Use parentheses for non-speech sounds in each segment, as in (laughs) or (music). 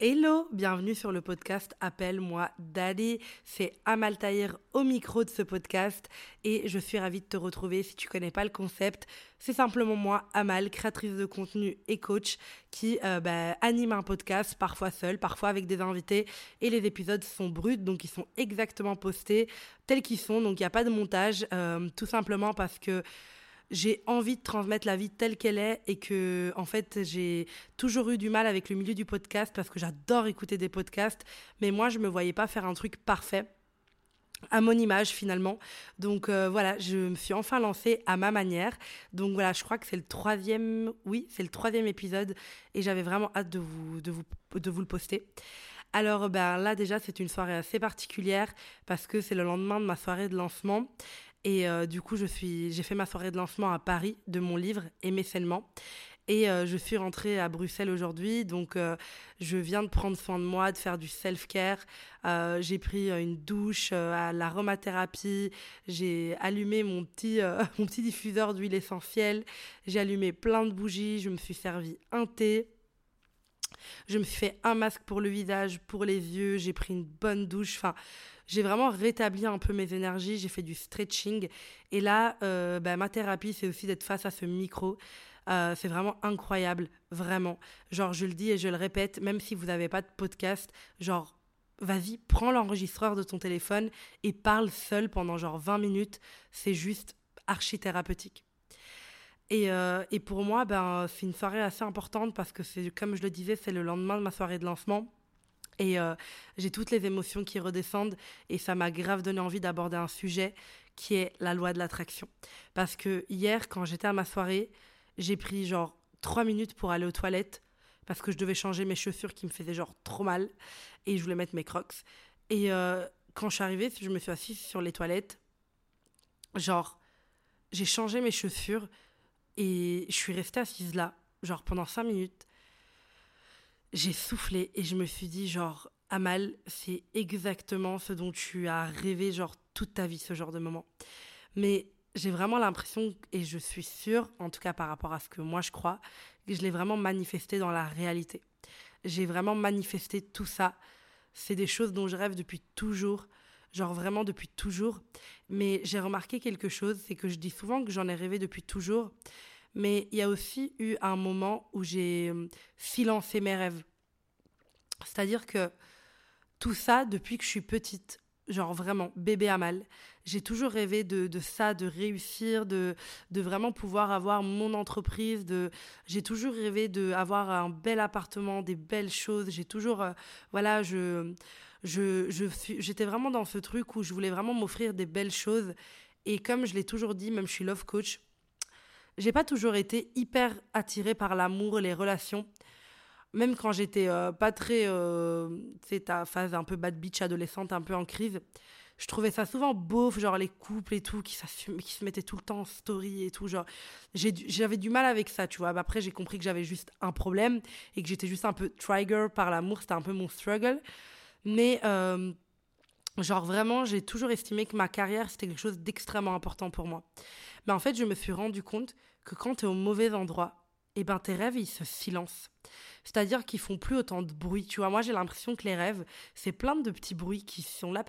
Hello, bienvenue sur le podcast Appelle-moi Daddy. C'est Amal Tahir au micro de ce podcast et je suis ravie de te retrouver. Si tu connais pas le concept, c'est simplement moi, Amal, créatrice de contenu et coach, qui euh, bah, anime un podcast, parfois seul, parfois avec des invités. Et les épisodes sont bruts, donc ils sont exactement postés tels qu'ils sont. Donc il n'y a pas de montage, euh, tout simplement parce que j'ai envie de transmettre la vie telle qu'elle est et que en fait j'ai toujours eu du mal avec le milieu du podcast parce que j'adore écouter des podcasts mais moi je me voyais pas faire un truc parfait à mon image finalement. Donc euh, voilà, je me suis enfin lancée à ma manière. Donc voilà, je crois que c'est le troisième, oui, c'est le troisième épisode et j'avais vraiment hâte de vous, de vous, de vous le poster. Alors ben là déjà c'est une soirée assez particulière parce que c'est le lendemain de ma soirée de lancement et euh, du coup, je suis, j'ai fait ma soirée de lancement à Paris de mon livre Aimer sainement. Et euh, je suis rentrée à Bruxelles aujourd'hui, donc euh, je viens de prendre soin de moi, de faire du self-care. j'ai pris une douche, à l'aromathérapie, j'ai allumé mon petit, (laughs) mon petit diffuseur d'huile essentielle, j'ai allumé plein de bougies, je me suis servi un thé. Je me suis fait un masque pour le visage, pour les yeux, j'ai pris une bonne douche. Enfin, j'ai vraiment rétabli un peu mes énergies, j'ai fait du stretching. Et là, euh, bah, ma thérapie, c'est aussi d'être face à ce micro. Euh, c'est vraiment incroyable, vraiment. Genre, je le dis et je le répète, même si vous n'avez pas de podcast, genre, vas-y, prends l'enregistreur de ton téléphone et parle seul pendant genre 20 minutes. C'est juste archi thérapeutique. Et, euh, et, pour moi, ben, c'est une soirée assez importante parce que, c'est, comme je le disais, c'est le lendemain de ma soirée de lancement. Et euh, j'ai toutes les émotions qui redescendent et ça m'a grave donné envie d'aborder un sujet qui est la loi de l'attraction. Parce que hier, quand j'étais à ma soirée, j'ai pris genre trois minutes pour aller aux toilettes parce que je devais changer mes chaussures qui me faisaient genre trop mal et je voulais mettre mes crocs. Et euh, quand je suis arrivée, je me suis assise sur les toilettes, genre, j'ai changé mes chaussures et je suis restée assise là, genre pendant cinq minutes j'ai soufflé et je me suis dit genre Amal, c'est exactement ce dont tu as rêvé genre toute ta vie ce genre de moment. Mais j'ai vraiment l'impression et je suis sûre en tout cas par rapport à ce que moi je crois que je l'ai vraiment manifesté dans la réalité. J'ai vraiment manifesté tout ça. C'est des choses dont je rêve depuis toujours, genre vraiment depuis toujours. Mais j'ai remarqué quelque chose, c'est que je dis souvent que j'en ai rêvé depuis toujours, mais il y a aussi eu un moment où j'ai silencé mes rêves. C'est-à-dire que tout ça, depuis que je suis petite, genre vraiment bébé à mal. J'ai toujours rêvé de, ça, de réussir, de, de vraiment pouvoir avoir mon entreprise. De, j'ai toujours rêvé d'avoir un bel appartement, des belles choses. J'ai toujours, euh, voilà, je, je, je j'étais vraiment dans ce truc où je voulais vraiment m'offrir des belles choses. Et comme je l'ai toujours dit, même je suis love coach, j'ai pas toujours été hyper attirée par l'amour, les relations. Même quand j'étais euh, pas très. Euh, c'est ta phase un peu bad bitch adolescente, un peu en crise. Je trouvais ça souvent beauf, genre les couples et tout, qui, qui se mettaient tout le temps en story et tout. Genre, j'avais du mal avec ça, tu vois. Après, j'ai compris que j'avais juste un problème et que j'étais juste un peu trigger par l'amour. C'était un peu mon struggle. Mais. Euh, genre vraiment, j'ai toujours estimé que ma carrière, c'était quelque chose d'extrêmement important pour moi. Mais en fait, je me suis rendu compte que quand tu es au mauvais endroit, eh ben tes rêves, ils se silencent. C'est-à-dire qu'ils font plus autant de bruit. Tu vois, moi j'ai l'impression que les rêves, c'est plein de petits bruits qui sont là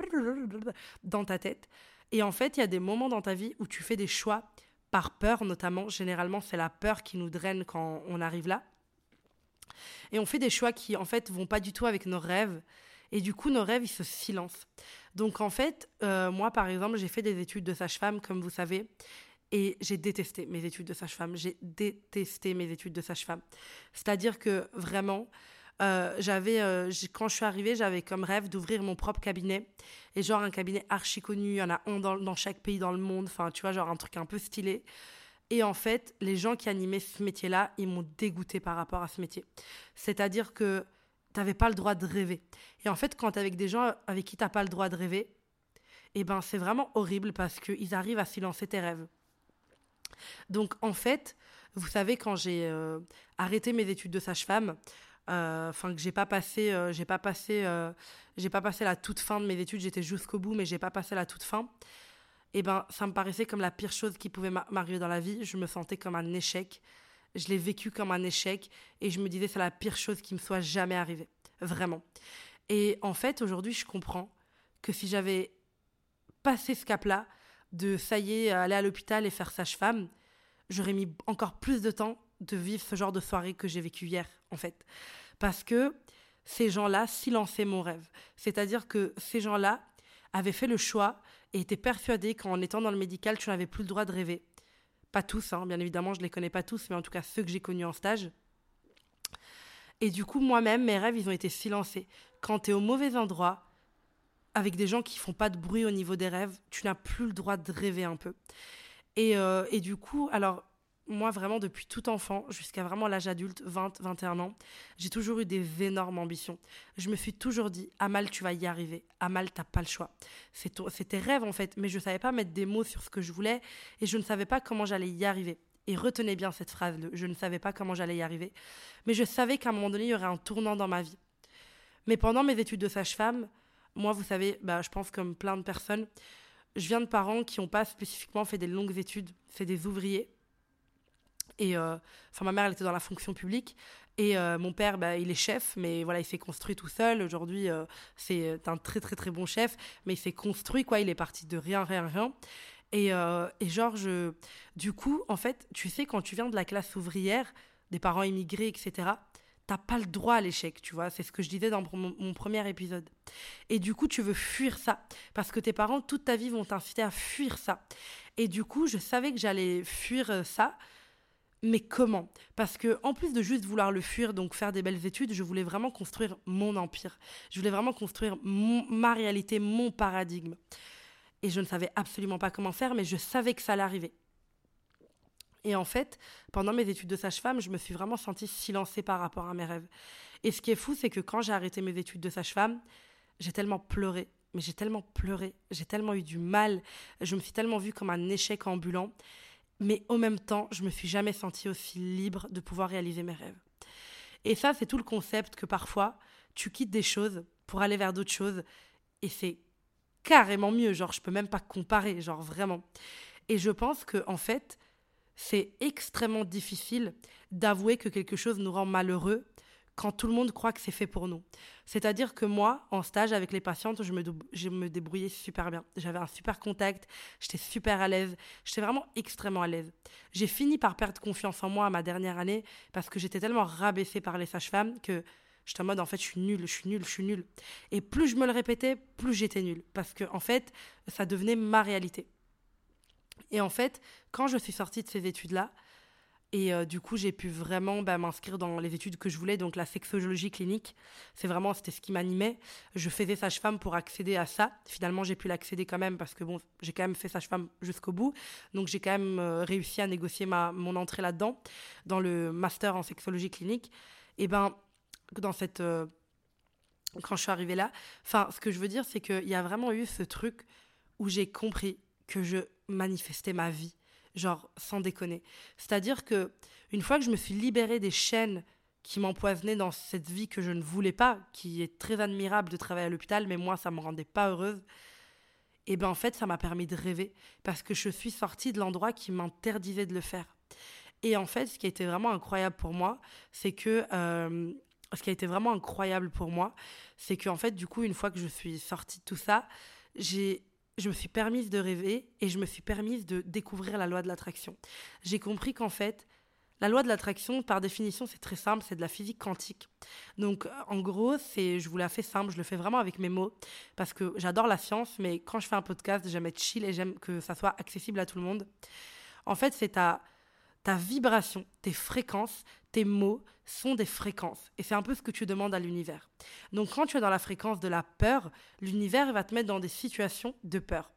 dans ta tête. Et en fait, il y a des moments dans ta vie où tu fais des choix par peur, notamment. Généralement, c'est la peur qui nous draine quand on arrive là. Et on fait des choix qui, en fait, vont pas du tout avec nos rêves. Et du coup, nos rêves, ils se silencent. Donc, en fait, euh, moi, par exemple, j'ai fait des études de sage-femme, comme vous savez. Et j'ai détesté mes études de sage-femme. J'ai détesté mes études de sage-femme. C'est-à-dire que vraiment, euh, j'avais, euh, quand je suis arrivée, j'avais comme rêve d'ouvrir mon propre cabinet. Et genre un cabinet archi connu, il y en a un dans, chaque pays dans le monde. Enfin, tu vois, genre un truc un peu stylé. Et en fait, les gens qui animaient ce métier-là, ils m'ont dégoûté par rapport à ce métier. C'est-à-dire que tu n'avais pas le droit de rêver. Et en fait, quand tu es avec des gens avec qui tu n'as pas le droit de rêver, eh ben, c'est vraiment horrible parce qu'ils arrivent à silencer tes rêves. Donc en fait, vous savez, quand j'ai euh, arrêté mes études de sage-femme, euh, enfin que j'ai pas passé, euh, j'ai pas passé, j'ai pas passé la toute fin de mes études, j'étais jusqu'au bout, mais j'ai pas passé la toute fin. Et eh ben, ça me paraissait comme la pire chose qui pouvait m'arriver dans la vie. Je me sentais comme un échec. Je l'ai vécu comme un échec et je me disais c'est la pire chose qui me soit jamais arrivée. vraiment. Et en fait, aujourd'hui, je comprends que si j'avais passé ce cap-là, de ça y est, aller à l'hôpital et faire sage-femme, j'aurais mis encore plus de temps de vivre ce genre de soirée que j'ai vécu hier, en fait. Parce que ces gens-là silençaient mon rêve. C'est-à-dire que ces gens-là avaient fait le choix et étaient persuadés qu'en étant dans le médical, tu n'avais plus le droit de rêver. Pas tous, hein, bien évidemment, je ne les connais pas tous, mais en tout cas ceux que j'ai connus en stage. Et du coup, moi-même, mes rêves, ils ont été silencés. Quand tu es au mauvais endroit, avec des gens qui font pas de bruit au niveau des rêves, tu n'as plus le droit de rêver un peu. Et, euh, et du coup, alors, moi, vraiment, depuis tout enfant, jusqu'à vraiment l'âge adulte, 20, 21 ans, j'ai toujours eu des énormes ambitions. Je me suis toujours dit, Amal, tu vas y arriver. Amal, t'as pas le choix. C'est tes rêves, en fait. Mais je savais pas mettre des mots sur ce que je voulais et je ne savais pas comment j'allais y arriver. Et retenez bien cette phrase, je ne savais pas comment j'allais y arriver. Mais je savais qu'à un moment donné, il y aurait un tournant dans ma vie. Mais pendant mes études de sage-femme, moi, vous savez, bah, je pense comme plein de personnes, je viens de parents qui n'ont pas spécifiquement fait des longues études, c'est des ouvriers. Et euh, ma mère, elle était dans la fonction publique. Et euh, mon père, bah, il est chef, mais voilà, il s'est construit tout seul. Aujourd'hui, euh, c'est un très, très, très bon chef, mais il s'est construit, quoi. Il est parti de rien, rien, rien. Et, et genre, du coup, en fait, tu sais, quand tu viens de la classe ouvrière, des parents immigrés, etc., t'as pas le droit à l'échec, tu vois. C'est ce que je disais dans mon, premier épisode. Et du coup, tu veux fuir ça. Parce que tes parents, toute ta vie, vont t'inciter à fuir ça. Et du coup, je savais que j'allais fuir euh, ça. Mais comment? Parce que en plus de juste vouloir le fuir, donc faire des belles études, je voulais vraiment construire mon empire. Je voulais vraiment construire ma réalité, mon paradigme. Et je ne savais absolument pas comment faire, mais je savais que ça allait arriver. Et en fait, pendant mes études de sage-femme, je me suis vraiment sentie silencée par rapport à mes rêves. Et ce qui est fou, c'est que quand j'ai arrêté mes études de sage-femme, j'ai tellement pleuré. Mais j'ai tellement pleuré, j'ai tellement eu du mal, je me suis tellement vue comme un échec ambulant. Mais au même temps, je me suis jamais sentie aussi libre de pouvoir réaliser mes rêves. Et ça, c'est tout le concept que parfois, tu quittes des choses pour aller vers d'autres choses. Et c'est carrément mieux. Genre, je peux même pas comparer, genre vraiment. Et je pense que, en fait, c'est extrêmement difficile d'avouer que quelque chose nous rend malheureux quand tout le monde croit que c'est fait pour nous. C'est-à-dire que moi, en stage avec les patientes, je me, je me débrouillais super bien. J'avais un super contact, j'étais super à l'aise, j'étais vraiment extrêmement à l'aise. J'ai fini par perdre confiance en moi à ma dernière année parce que j'étais tellement rabaissée par les sages-femmes que j'étais en mode en fait je suis nulle, je suis nulle, je suis nulle. Et plus je me le répétais, plus j'étais nulle parce que en fait, ça devenait ma réalité. Et en fait, quand je suis sortie de ces études-là, et euh, du coup, j'ai pu vraiment bah, m'inscrire dans les études que je voulais, donc la sexologie clinique. C'est vraiment, c'était ce qui m'animait. Je faisais sage-femme pour accéder à ça. Finalement, j'ai pu l'accéder quand même parce que bon, j'ai quand même fait sage-femme jusqu'au bout. Donc, j'ai quand même euh, réussi à négocier ma, mon entrée là-dedans, dans le master en sexologie clinique. Et ben, dans cette. Euh, quand je suis arrivée là, enfin, ce que je veux dire, c'est qu'il y a vraiment eu ce truc où j'ai compris que je manifestais ma vie, genre sans déconner. C'est-à-dire que une fois que je me suis libérée des chaînes qui m'empoisonnaient dans cette vie que je ne voulais pas, qui est très admirable de travailler à l'hôpital, mais moi ça me rendait pas heureuse. Et ben en fait ça m'a permis de rêver parce que je suis sortie de l'endroit qui m'interdisait de le faire. Et en fait, ce qui a été vraiment incroyable pour moi, c'est que euh, ce qui a été vraiment incroyable pour moi, c'est que en fait, du coup, une fois que je suis sortie de tout ça, j'ai je me suis permise de rêver et je me suis permise de découvrir la loi de l'attraction. J'ai compris qu'en fait, la loi de l'attraction, par définition, c'est très simple, c'est de la physique quantique. Donc, en gros, c'est, je vous la fais simple, je le fais vraiment avec mes mots, parce que j'adore la science, mais quand je fais un podcast, j'aime être chill et j'aime que ça soit accessible à tout le monde. En fait, c'est ta, ta vibration, tes fréquences, tes mots sont des fréquences. Et c'est un peu ce que tu demandes à l'univers. Donc quand tu es dans la fréquence de la peur, l'univers va te mettre dans des situations de peur.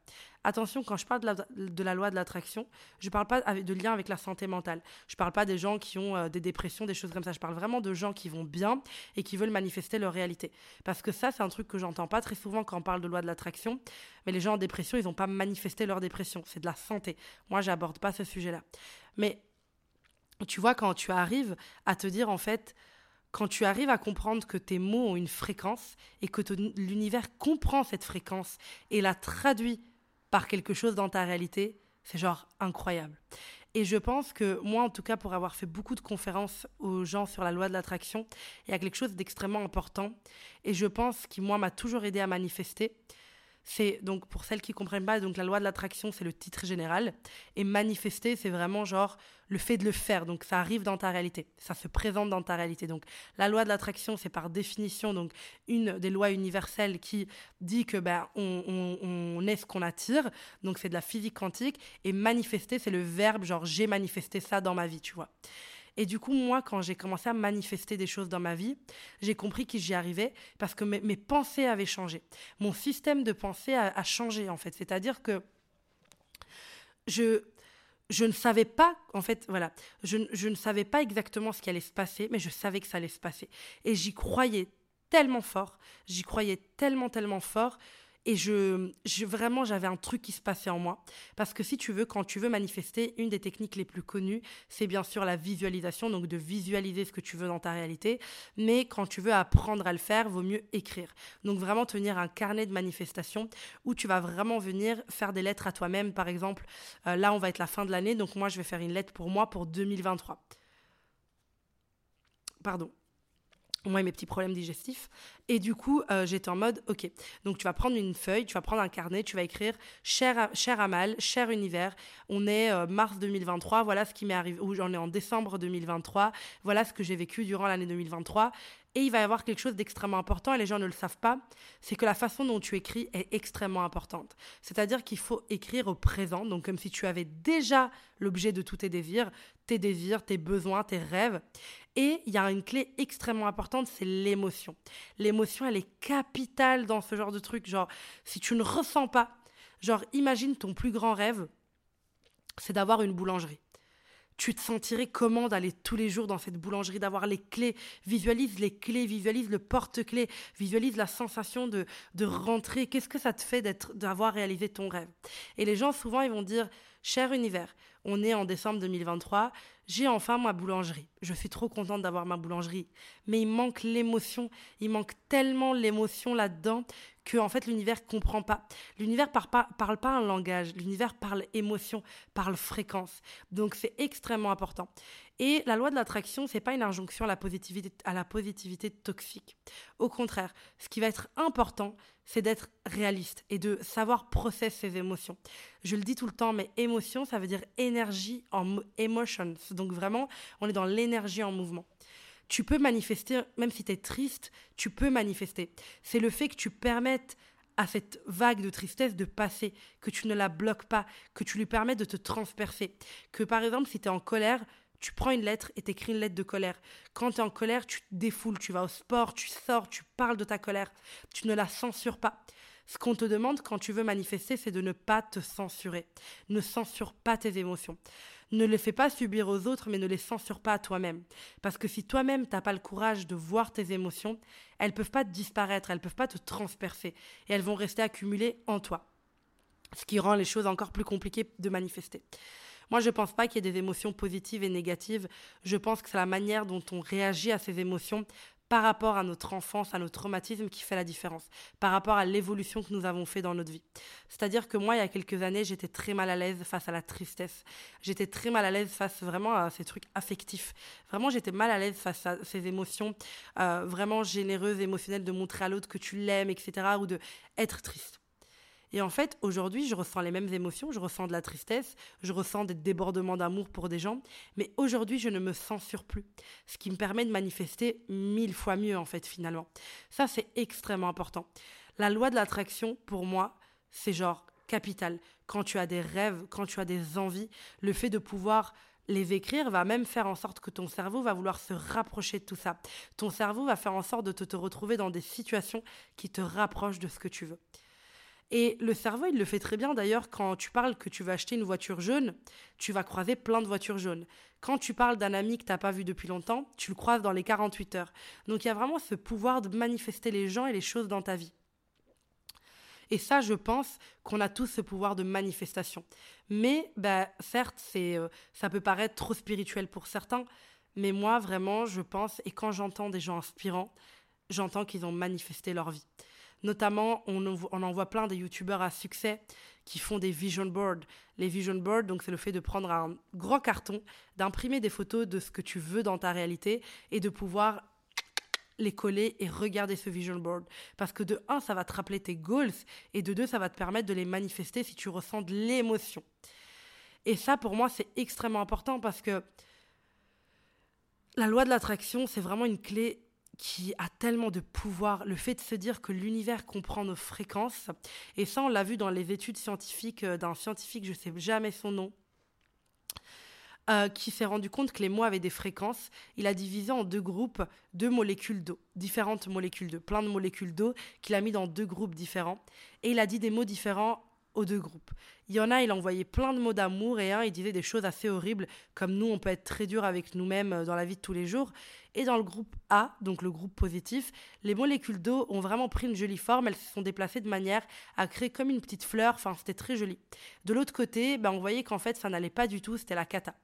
Attention, quand je parle de la, loi de l'attraction, je ne parle pas de lien avec la santé mentale. Je ne parle pas des gens qui ont euh, des dépressions, des choses comme ça. Je parle vraiment de gens qui vont bien et qui veulent manifester leur réalité. Parce que ça, c'est un truc que j'entends pas très souvent quand on parle de loi de l'attraction. Mais les gens en dépression, ils n'ont pas manifesté leur dépression. C'est de la santé. Moi, j'aborde pas ce sujet-là. Mais tu vois, quand tu arrives à te dire, en fait, quand tu arrives à comprendre que tes mots ont une fréquence et que l'univers comprend cette fréquence et la traduit par quelque chose dans ta réalité, c'est genre incroyable. Et je pense que moi, en tout cas, pour avoir fait beaucoup de conférences aux gens sur la loi de l'attraction, il y a quelque chose d'extrêmement important. Et je pense qui, moi, m'a toujours aidé à manifester. C'est donc pour celles qui comprennent pas, donc la loi de l'attraction, c'est le titre général. Et manifester, c'est vraiment genre le fait de le faire. Donc ça arrive dans ta réalité, ça se présente dans ta réalité. Donc la loi de l'attraction, c'est par définition donc une des lois universelles qui dit que ben on, est ce qu'on attire. Donc c'est de la physique quantique. Et manifester, c'est le verbe genre j'ai manifesté ça dans ma vie, tu vois. Et du coup, moi, quand j'ai commencé à manifester des choses dans ma vie, j'ai compris que j'y arrivais parce que mes, pensées avaient changé. Mon système de pensée a, changé, en fait. C'est-à-dire que je, je ne savais pas, en fait, voilà, je, je ne savais pas exactement ce qui allait se passer, mais je savais que ça allait se passer. Et j'y croyais tellement fort, j'y croyais tellement, tellement fort et je, vraiment, j'avais un truc qui se passait en moi. Parce que si tu veux, quand tu veux manifester, une des techniques les plus connues, c'est bien sûr la visualisation, donc de visualiser ce que tu veux dans ta réalité. Mais quand tu veux apprendre à le faire, vaut mieux écrire. Donc vraiment tenir un carnet de manifestation où tu vas vraiment venir faire des lettres à toi-même. Par exemple, euh, là, on va être la fin de l'année, donc moi, je vais faire une lettre pour moi pour 2023. Pardon moi et mes petits problèmes digestifs. Et du coup, euh, j'étais en mode, ok, donc tu vas prendre une feuille, tu vas prendre un carnet, tu vas écrire cher, cher Amal, cher univers, on est euh, mars 2023, voilà ce qui m'est arrivé, ou j'en ai en décembre 2023, voilà ce que j'ai vécu durant l'année 2023. Et il va y avoir quelque chose d'extrêmement important, et les gens ne le savent pas, c'est que la façon dont tu écris est extrêmement importante. C'est-à-dire qu'il faut écrire au présent, donc comme si tu avais déjà l'objet de tous tes désirs, tes désirs, tes besoins, tes rêves. Et il y a une clé extrêmement importante, c'est l'émotion. L'émotion, elle est capitale dans ce genre de truc. Genre, si tu ne ressens pas, genre, imagine ton plus grand rêve, c'est d'avoir une boulangerie. Tu te sentirais comment d'aller tous les jours dans cette boulangerie, d'avoir les clés. Visualise les clés, visualise le porte-clés, visualise la sensation de, de rentrer. Qu'est-ce que ça te fait d'avoir réalisé ton rêve? Et les gens, souvent, ils vont dire, cher univers, on est en décembre 2023, j'ai enfin ma boulangerie. Je suis trop contente d'avoir ma boulangerie. Mais il manque l'émotion. Il manque tellement l'émotion là-dedans que en fait l'univers comprend pas. L'univers parle parle pas un langage. L'univers parle émotion, parle fréquence. Donc c'est extrêmement important. Et la loi de l'attraction, c'est pas une injonction à la positivité, à la positivité toxique. Au contraire, ce qui va être important, c'est d'être réaliste et de savoir processer ses émotions. Je le dis tout le temps, mais émotion, ça veut dire énergie en emotions. Donc vraiment, on est dans l'énergie en mouvement. Tu peux manifester, même si tu es triste, tu peux manifester. C'est le fait que tu permettes à cette vague de tristesse de passer, que tu ne la bloques pas, que tu lui permets de te transpercer. Que par exemple, si tu es en colère, tu prends une lettre et t'écris une lettre de colère. Quand tu es en colère, tu te défoules, tu vas au sport, tu sors, tu parles de ta colère. Tu ne la censures pas. Ce qu'on te demande quand tu veux manifester, c'est de ne pas te censurer. Ne censure pas tes émotions. Ne les fais pas subir aux autres, mais ne les censure pas à toi-même. Parce que si toi-même, t'as pas le courage de voir tes émotions, elles peuvent pas disparaître, elles peuvent pas te transpercer. Et elles vont rester accumulées en toi. Ce qui rend les choses encore plus compliquées de manifester. Moi, je ne pense pas qu'il y ait des émotions positives et négatives. Je pense que c'est la manière dont on réagit à ces émotions par rapport à notre enfance, à notre traumatisme qui fait la différence, par rapport à l'évolution que nous avons fait dans notre vie. C'est-à-dire que moi, il y a quelques années, j'étais très mal à l'aise face à la tristesse. J'étais très mal à l'aise face vraiment à ces trucs affectifs. Vraiment, j'étais mal à l'aise face à ces émotions euh, vraiment généreuses, émotionnelles, de montrer à l'autre que tu l'aimes, etc., ou de être triste. Et en fait, aujourd'hui, je ressens les mêmes émotions, je ressens de la tristesse, je ressens des débordements d'amour pour des gens, mais aujourd'hui, je ne me censure plus, ce qui me permet de manifester mille fois mieux, en fait, finalement. Ça, c'est extrêmement important. La loi de l'attraction, pour moi, c'est genre capital. Quand tu as des rêves, quand tu as des envies, le fait de pouvoir les écrire va même faire en sorte que ton cerveau va vouloir se rapprocher de tout ça. Ton cerveau va faire en sorte de te, te retrouver dans des situations qui te rapprochent de ce que tu veux. Et le cerveau, il le fait très bien d'ailleurs quand tu parles que tu vas acheter une voiture jaune, tu vas croiser plein de voitures jaunes. Quand tu parles d'un ami que tu n'as pas vu depuis longtemps, tu le croises dans les 48 heures. Donc il y a vraiment ce pouvoir de manifester les gens et les choses dans ta vie. Et ça, je pense qu'on a tous ce pouvoir de manifestation. Mais, bah, certes, euh, ça peut paraître trop spirituel pour certains, mais moi, vraiment, je pense, et quand j'entends des gens inspirants, j'entends qu'ils ont manifesté leur vie. Notamment, on, en voit plein des youtubeurs à succès qui font des vision boards. Les vision boards, donc c'est le fait de prendre un grand carton, d'imprimer des photos de ce que tu veux dans ta réalité et de pouvoir les coller et regarder ce vision board. Parce que de un, ça va te rappeler tes goals et de deux, ça va te permettre de les manifester si tu ressens de l'émotion. Et ça, pour moi, c'est extrêmement important parce que la loi de l'attraction, c'est vraiment une clé qui a tellement de pouvoir, le fait de se dire que l'univers comprend nos fréquences, et ça on l'a vu dans les études scientifiques euh, d'un scientifique, je ne sais jamais son nom, euh, qui s'est rendu compte que les mots avaient des fréquences. Il a divisé en deux groupes deux molécules d'eau, différentes molécules d'eau, plein de molécules d'eau qu'il a mis dans deux groupes différents. Et il a dit des mots différents aux deux groupes. Il y en a, il envoyait plein de mots d'amour et un, il disait des choses assez horribles, comme nous, on peut être très dur avec nous-mêmes euh, dans la vie de tous les jours. Et dans le groupe A, donc le groupe positif, les molécules d'eau ont vraiment pris une jolie forme, elles se sont déplacées de manière à créer comme une petite fleur, enfin c'était très joli. De l'autre côté, ben, on voyait qu'en fait ça n'allait pas du tout, c'était la cata.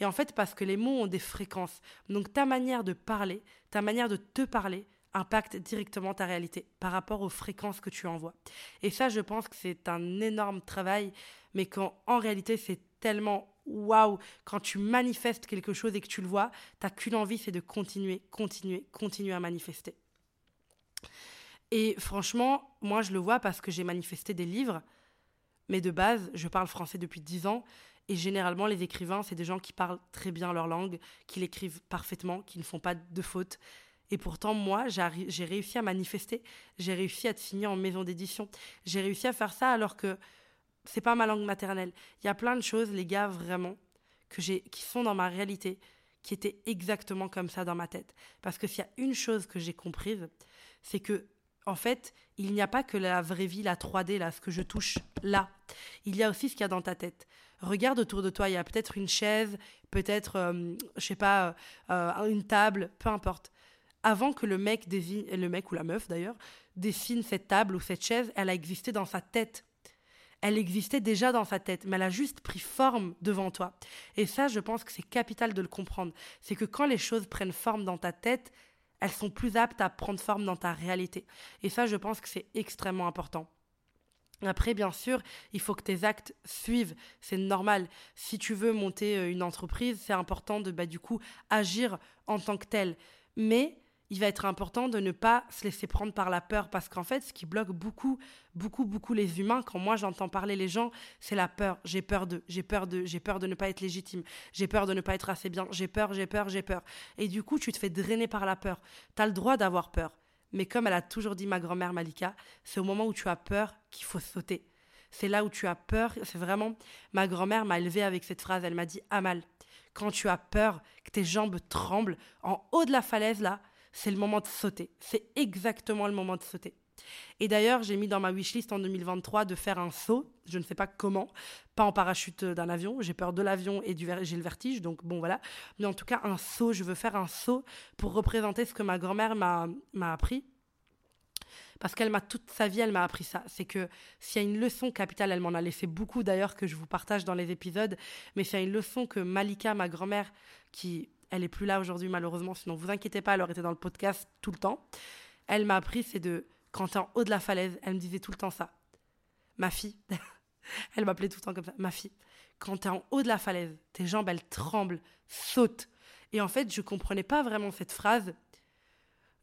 Et en fait, parce que les mots ont des fréquences, donc ta manière de parler, ta manière de te parler, impacte directement ta réalité par rapport aux fréquences que tu envoies. Et ça, je pense que c'est un énorme travail, mais qu'en en réalité, c'est tellement waouh quand tu manifestes quelque chose et que tu le vois, t'as qu'une envie, c'est de continuer, continuer, continuer à manifester. Et franchement, moi, je le vois parce que j'ai manifesté des livres, mais de base, je parle français depuis 10 ans. Et généralement, les écrivains, c'est des gens qui parlent très bien leur langue, qui l'écrivent parfaitement, qui ne font pas de fautes. Et pourtant, moi, j'ai réussi à manifester, j'ai réussi à être signé en maison d'édition. J'ai réussi à faire ça alors que c'est pas ma langue maternelle. Il y a plein de choses, les gars, vraiment, que qui sont dans ma réalité, qui étaient exactement comme ça dans ma tête. Parce que s'il y a une chose que j'ai comprise, c'est que, en fait, il n'y a pas que la vraie vie, la 3D, là, ce que je touche là. Il y a aussi ce qu'il y a dans ta tête. Regarde autour de toi, il y a peut-être une chaise, peut-être, euh, je sais pas, euh, une table, peu importe avant que le mec le mec ou la meuf d'ailleurs, dessine cette table ou cette chaise, elle a existé dans sa tête. Elle existait déjà dans sa tête, mais elle a juste pris forme devant toi. Et ça, je pense que c'est capital de le comprendre. C'est que quand les choses prennent forme dans ta tête, elles sont plus aptes à prendre forme dans ta réalité. Et ça, je pense que c'est extrêmement important. Après, bien sûr, il faut que tes actes suivent. C'est normal. Si tu veux monter euh, une entreprise, c'est important de, bah, du coup, agir en tant que tel. Mais il va être important de ne pas se laisser prendre par la peur parce qu'en fait, ce qui bloque beaucoup, beaucoup, beaucoup les humains, quand moi j'entends parler les gens, c'est la peur. J'ai peur de, j'ai peur de, j'ai peur de ne pas être légitime, j'ai peur de ne pas être assez bien, j'ai peur, j'ai peur, j'ai peur. Et du coup, tu te fais drainer par la peur. Tu as le droit d'avoir peur. Mais comme elle a toujours dit ma grand-mère Malika, c'est au moment où tu as peur qu'il faut sauter. C'est là où tu as peur. C'est vraiment. Ma grand-mère m'a élevée avec cette phrase. Elle m'a dit Amal, quand tu as peur, que tes jambes tremblent, en haut de la falaise là, c'est le moment de sauter. C'est exactement le moment de sauter. Et d'ailleurs, j'ai mis dans ma wishlist en 2023 de faire un saut. Je ne sais pas comment, pas en parachute d'un avion. J'ai peur de l'avion et j'ai le vertige, donc bon voilà. Mais en tout cas, un saut. Je veux faire un saut pour représenter ce que ma grand-mère m'a appris. Parce qu'elle m'a toute sa vie, elle m'a appris ça. C'est que s'il y a une leçon capitale, elle m'en a laissé beaucoup d'ailleurs que je vous partage dans les épisodes. Mais s'il y a une leçon que Malika, ma grand-mère, qui elle est plus là aujourd'hui malheureusement, sinon vous inquiétez pas, elle aurait été dans le podcast tout le temps. Elle m'a appris, c'est de, quand t'es en haut de la falaise, elle me disait tout le temps ça. Ma fille, (laughs) elle m'appelait tout le temps comme ça, ma fille, quand t'es en haut de la falaise, tes jambes, elles tremblent, sautent. Et en fait, je comprenais pas vraiment cette phrase.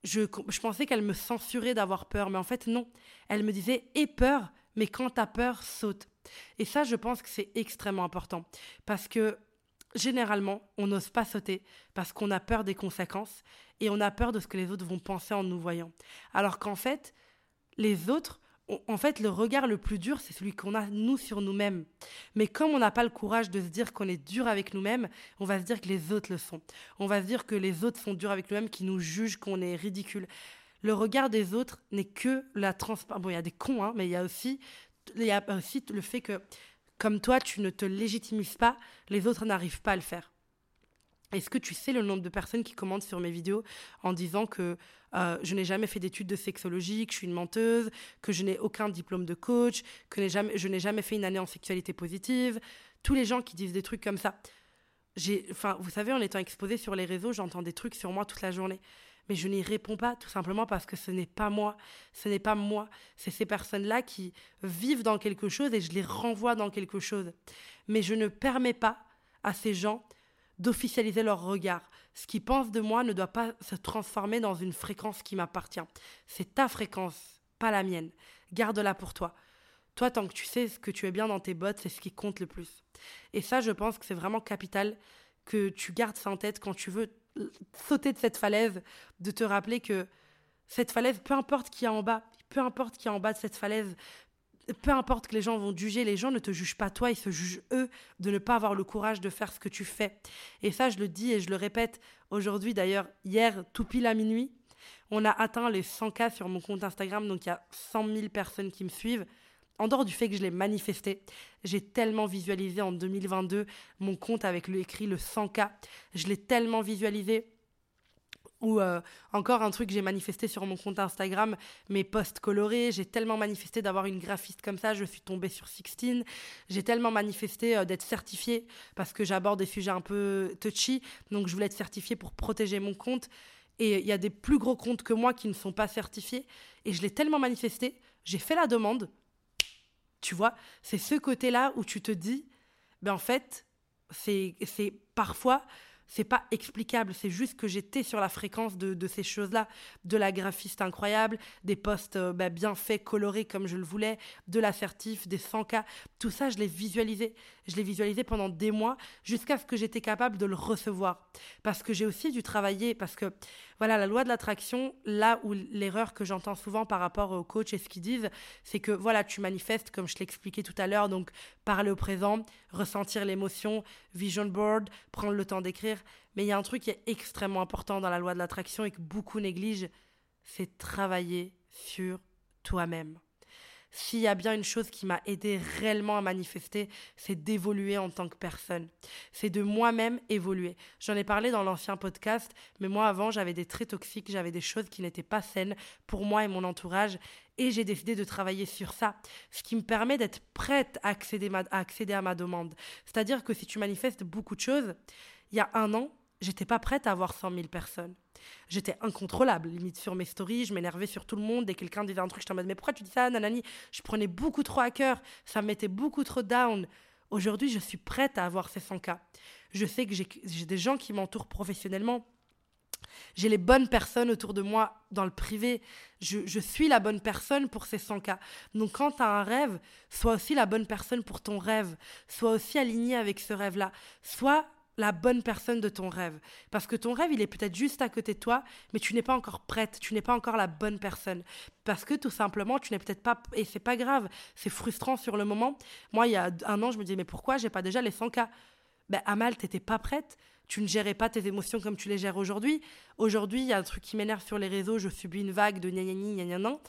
Je, je pensais qu'elle me censurait d'avoir peur, mais en fait, non. Elle me disait, aie peur, mais quand t'as peur, saute. Et ça, je pense que c'est extrêmement important. Parce que généralement, on n'ose pas sauter parce qu'on a peur des conséquences et on a peur de ce que les autres vont penser en nous voyant. Alors qu'en fait, les autres, en fait, le regard le plus dur, c'est celui qu'on a nous sur nous-mêmes. Mais comme on n'a pas le courage de se dire qu'on est dur avec nous-mêmes, on va se dire que les autres le sont. On va se dire que les autres sont durs avec nous-mêmes, qui nous jugent, qu'on est ridicule. Le regard des autres n'est que la transparence. Bon, il y a des cons, hein, mais il y a aussi, il y a aussi le fait que comme toi, tu ne te légitimises pas, les autres n'arrivent pas à le faire. Est-ce que tu sais le nombre de personnes qui commentent sur mes vidéos en disant que euh, je n'ai jamais fait d'études de sexologie, que je suis une menteuse, que je n'ai aucun diplôme de coach, que je n'ai jamais fait une année en sexualité positive? Tous les gens qui disent des trucs comme ça. Enfin, vous savez, en étant exposée sur les réseaux, j'entends des trucs sur moi toute la journée. Mais je n'y réponds pas tout simplement parce que ce n'est pas moi, ce n'est pas moi, c'est ces personnes-là qui vivent dans quelque chose et je les renvoie dans quelque chose. Mais je ne permets pas à ces gens d'officialiser leur regard. Ce qu'ils pensent de moi ne doit pas se transformer dans une fréquence qui m'appartient. C'est ta fréquence, pas la mienne. Garde-la pour toi. Toi, tant que tu sais ce que tu es bien dans tes bottes, c'est ce qui compte le plus. Et ça, je pense que c'est vraiment capital que tu gardes ça en tête quand tu veux sauter de cette falaise, de te rappeler que cette falaise, peu importe qui est en bas, peu importe qui est en bas de cette falaise, peu importe que les gens vont juger, les gens ne te jugent pas toi, ils se jugent eux de ne pas avoir le courage de faire ce que tu fais. Et ça, je le dis et je le répète aujourd'hui d'ailleurs, hier, tout pile à minuit, on a atteint les 100K sur mon compte Instagram, donc il y a 100 000 personnes qui me suivent. En dehors du fait que je l'ai manifesté, j'ai tellement visualisé en 2022 mon compte avec le écrit le 100K. Je l'ai tellement visualisé ou euh, encore un truc que j'ai manifesté sur mon compte Instagram, mes posts colorés. J'ai tellement manifesté d'avoir une graphiste comme ça, je suis tombée sur Sixteen. J'ai tellement manifesté euh, d'être certifiée parce que j'aborde des sujets un peu touchy. Donc je voulais être certifiée pour protéger mon compte. Et il y a des plus gros comptes que moi qui ne sont pas certifiés. Et je l'ai tellement manifesté, j'ai fait la demande. Tu vois, c'est ce côté-là où tu te dis, ben en fait, c'est parfois c'est pas explicable, c'est juste que j'étais sur la fréquence de, ces choses-là, de la graphiste incroyable, des posts euh, bah, bien faits, colorés comme je le voulais, de l'assertif, des 100K, tout ça je l'ai visualisé. Je l'ai visualisé pendant des mois jusqu'à ce que j'étais capable de le recevoir. Parce que j'ai aussi dû travailler, parce que voilà, la loi de l'attraction, là où l'erreur que j'entends souvent par rapport aux coachs et ce qu'ils disent, c'est que voilà, tu manifestes, comme je l'expliquais tout à l'heure, donc parler au présent, ressentir l'émotion, vision board, prendre le temps d'écrire. Mais il y a un truc qui est extrêmement important dans la loi de l'attraction et que beaucoup négligent, c'est travailler sur toi-même. S'il y a bien une chose qui m'a aidé réellement à manifester, c'est d'évoluer en tant que personne. C'est de moi-même évoluer. J'en ai parlé dans l'ancien podcast, mais moi avant, j'avais des traits toxiques, j'avais des choses qui n'étaient pas saines pour moi et mon entourage. Et j'ai décidé de travailler sur ça, ce qui me permet d'être prête à accéder, à accéder à ma demande. C'est-à-dire que si tu manifestes beaucoup de choses, il y a un an, j'étais pas prête à avoir 100 000 personnes. J'étais incontrôlable, limite sur mes stories, je m'énervais sur tout le monde. Dès que quelqu'un disait un truc, j'étais en mode Mais pourquoi tu dis ça, nanani? Je prenais beaucoup trop à cœur, ça me mettait beaucoup trop down. Aujourd'hui, je suis prête à avoir ces 100 cas. Je sais que j'ai des gens qui m'entourent professionnellement. J'ai les bonnes personnes autour de moi dans le privé. Je, je suis la bonne personne pour ces 100 cas. Donc quand tu as un rêve, sois aussi la bonne personne pour ton rêve. Sois aussi aligné avec ce rêve-là. Sois la bonne personne de ton rêve. Parce que ton rêve, il est peut-être juste à côté de toi, mais tu n'es pas encore prête, tu n'es pas encore la bonne personne. Parce que tout simplement, tu n'es peut-être pas. Et c'est pas grave, c'est frustrant sur le moment. Moi, il y a un an, je me disais, mais pourquoi j'ai pas déjà les 100 cas Ben, Amal, t'étais pas prête. Tu ne gérais pas tes émotions comme tu les gères aujourd'hui. Aujourd'hui, il y a un truc qui m'énerve sur les réseaux, je subis une vague de gna gna gna gna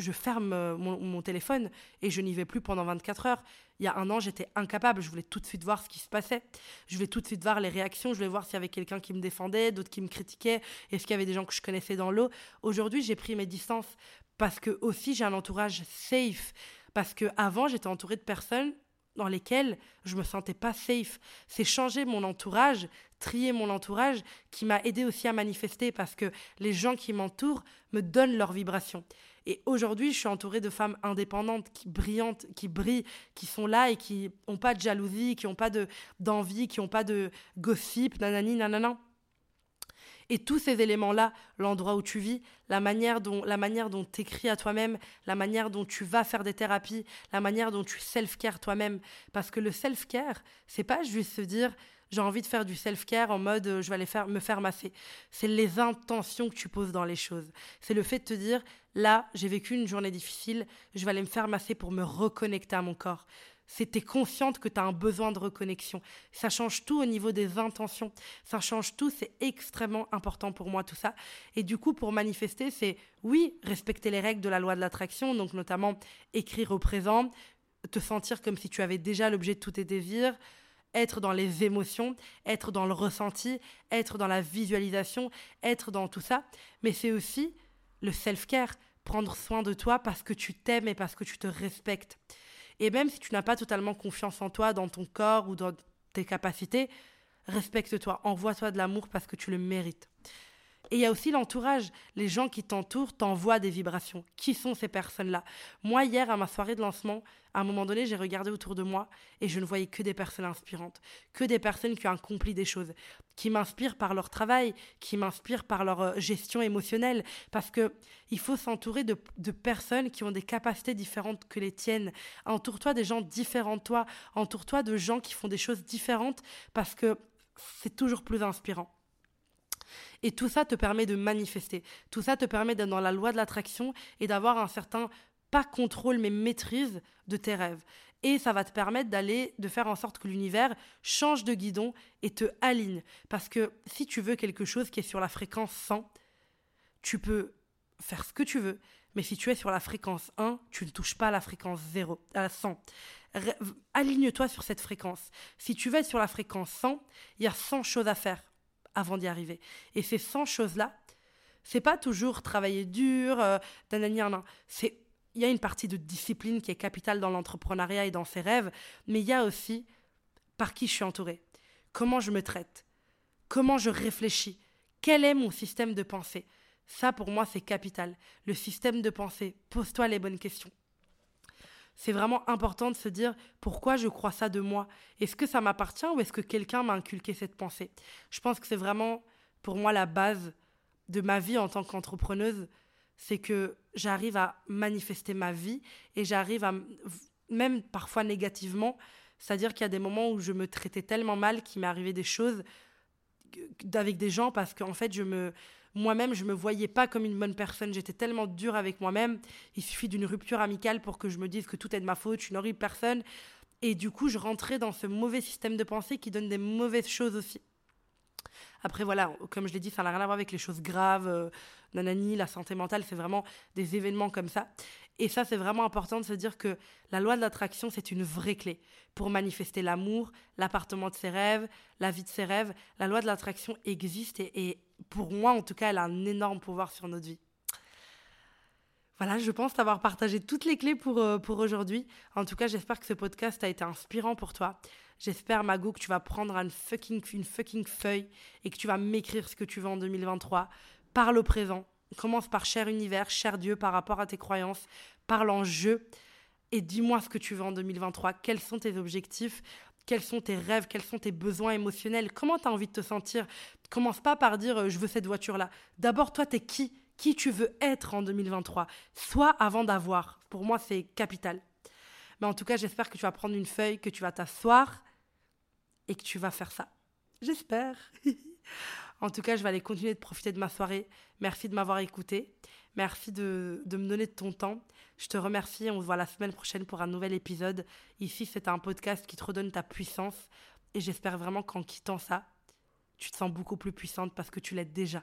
je ferme euh, mon, téléphone et je n'y vais plus pendant 24 heures. Il y a un an, j'étais incapable. Je voulais tout de suite voir ce qui se passait. Je voulais tout de suite voir les réactions. Je voulais voir s'il y avait quelqu'un qui me défendait, d'autres qui me critiquaient. Est-ce qu'il y avait des gens que je connaissais dans l'eau? Aujourd'hui, j'ai pris mes distances parce que aussi j'ai un entourage safe. Parce que avant, j'étais entourée de personnes dans lesquelles je me sentais pas safe. C'est changer mon entourage, trier mon entourage qui m'a aidé aussi à manifester parce que les gens qui m'entourent me donnent leur vibration. Et aujourd'hui, je suis entourée de femmes indépendantes, qui brillantes, qui brillent, qui sont là et qui n'ont pas de jalousie, qui n'ont pas d'envie, qui n'ont pas de gossip, nanani, nanana. Et tous ces éléments-là, l'endroit où tu vis, la manière dont la manière dont t'écris à toi-même, la manière dont tu vas faire des thérapies, la manière dont tu self-care toi-même, parce que le self-care, c'est pas juste se dire j'ai envie de faire du self-care en mode euh, je vais aller faire, me faire masser. C'est les intentions que tu poses dans les choses. C'est le fait de te dire là, j'ai vécu une journée difficile, je vais aller me faire masser pour me reconnecter à mon corps. C'était consciente que tu as un besoin de reconnexion. Ça change tout au niveau des intentions. Ça change tout, c'est extrêmement important pour moi tout ça. Et du coup, pour manifester, c'est oui, respecter les règles de la loi de l'attraction, donc notamment écrire au présent, te sentir comme si tu avais déjà l'objet de tous tes désirs, être dans les émotions, être dans le ressenti, être dans la visualisation, être dans tout ça. Mais c'est aussi le self-care, prendre soin de toi parce que tu t'aimes et parce que tu te respectes. Et même si tu n'as pas totalement confiance en toi, dans ton corps ou dans tes capacités, respecte-toi, envoie-toi de l'amour parce que tu le mérites. Et il y a aussi l'entourage. Les gens qui t'entourent t'envoient des vibrations. Qui sont ces personnes-là? Moi, hier, à ma soirée de lancement, à un moment donné, j'ai regardé autour de moi et je ne voyais que des personnes inspirantes, que des personnes qui ont accompli des choses, qui m'inspirent par leur travail, qui m'inspirent par leur euh, gestion émotionnelle. Parce que il faut s'entourer de, de personnes qui ont des capacités différentes que les tiennes. Entoure-toi des gens différents de toi. Entoure-toi de gens qui font des choses différentes parce que c'est toujours plus inspirant. Et tout ça te permet de manifester. Tout ça te permet d'être dans la loi de l'attraction et d'avoir un certain, pas contrôle, mais maîtrise de tes rêves. Et ça va te permettre d'aller, de faire en sorte que l'univers change de guidon et te aligne. Parce que si tu veux quelque chose qui est sur la fréquence 100, tu peux faire ce que tu veux. Mais si tu es sur la fréquence 1, tu ne touches pas à la fréquence 0, à 100. Aligne-toi sur cette fréquence. Si tu veux être sur la fréquence 100, il y a 100 choses à faire avant d'y arriver. Et ces 100 choses-là, c'est pas toujours travailler dur, euh, c'est il y a une partie de discipline qui est capitale dans l'entrepreneuriat et dans ses rêves, mais il y a aussi par qui je suis entourée, comment je me traite, comment je réfléchis, quel est mon système de pensée. Ça, pour moi, c'est capital. Le système de pensée, pose-toi les bonnes questions c'est vraiment important de se dire pourquoi je crois ça de moi? Est-ce que ça m'appartient ou est-ce que quelqu'un m'a inculqué cette pensée? Je pense que c'est vraiment pour moi la base de ma vie en tant qu'entrepreneuse. C'est que j'arrive à manifester ma vie et j'arrive à, même parfois négativement, c'est-à-dire qu'il y a des moments où je me traitais tellement mal qu'il m'est arrivé des choses avec des gens parce qu'en fait, je me, moi-même, je me voyais pas comme une bonne personne. J'étais tellement dure avec moi-même. Il suffit d'une rupture amicale pour que je me dise que tout est de ma faute, je suis une horrible personne. Et du coup, je rentrais dans ce mauvais système de pensée qui donne des mauvaises choses aussi. Après, voilà, comme je l'ai dit, ça n'a rien à voir avec les choses graves, euh, nanani, la santé mentale, c'est vraiment des événements comme ça. Et ça, c'est vraiment important de se dire que la loi de l'attraction, c'est une vraie clé pour manifester l'amour, l'appartement de ses rêves, la vie de ses rêves. La loi de l'attraction existe et, pour moi, en tout cas, elle a un énorme pouvoir sur notre vie. Voilà, je pense avoir partagé toutes les clés pour, euh, pour aujourd'hui. En tout cas, j'espère que ce podcast a été inspirant pour toi. J'espère, Mago, que tu vas prendre une fucking, une fucking feuille et que tu vas m'écrire ce que tu veux en 2023. Parle au présent. Commence par cher univers, cher Dieu, par rapport à tes croyances. Parle en jeu et dis-moi ce que tu veux en 2023. Quels sont tes objectifs? Quels sont tes rêves, quels sont tes besoins émotionnels, comment tu as envie de te sentir? Commence pas par dire euh, je veux cette voiture-là. D'abord, toi, tu es qui? Qui tu veux être en 2023 Soit avant d'avoir. Pour moi, c'est capital. Mais en tout cas, j'espère que tu vas prendre une feuille, que tu vas t'asseoir et que tu vas faire ça. J'espère. (laughs) en tout cas, je vais aller continuer de profiter de ma soirée. Merci de m'avoir écouté. Merci de, de, me donner de ton temps. Je te remercie. On se voit la semaine prochaine pour un nouvel épisode. Ici, c'est un podcast qui te redonne ta puissance. Et j'espère vraiment qu'en quittant ça, tu te sens beaucoup plus puissante parce que tu l'es déjà.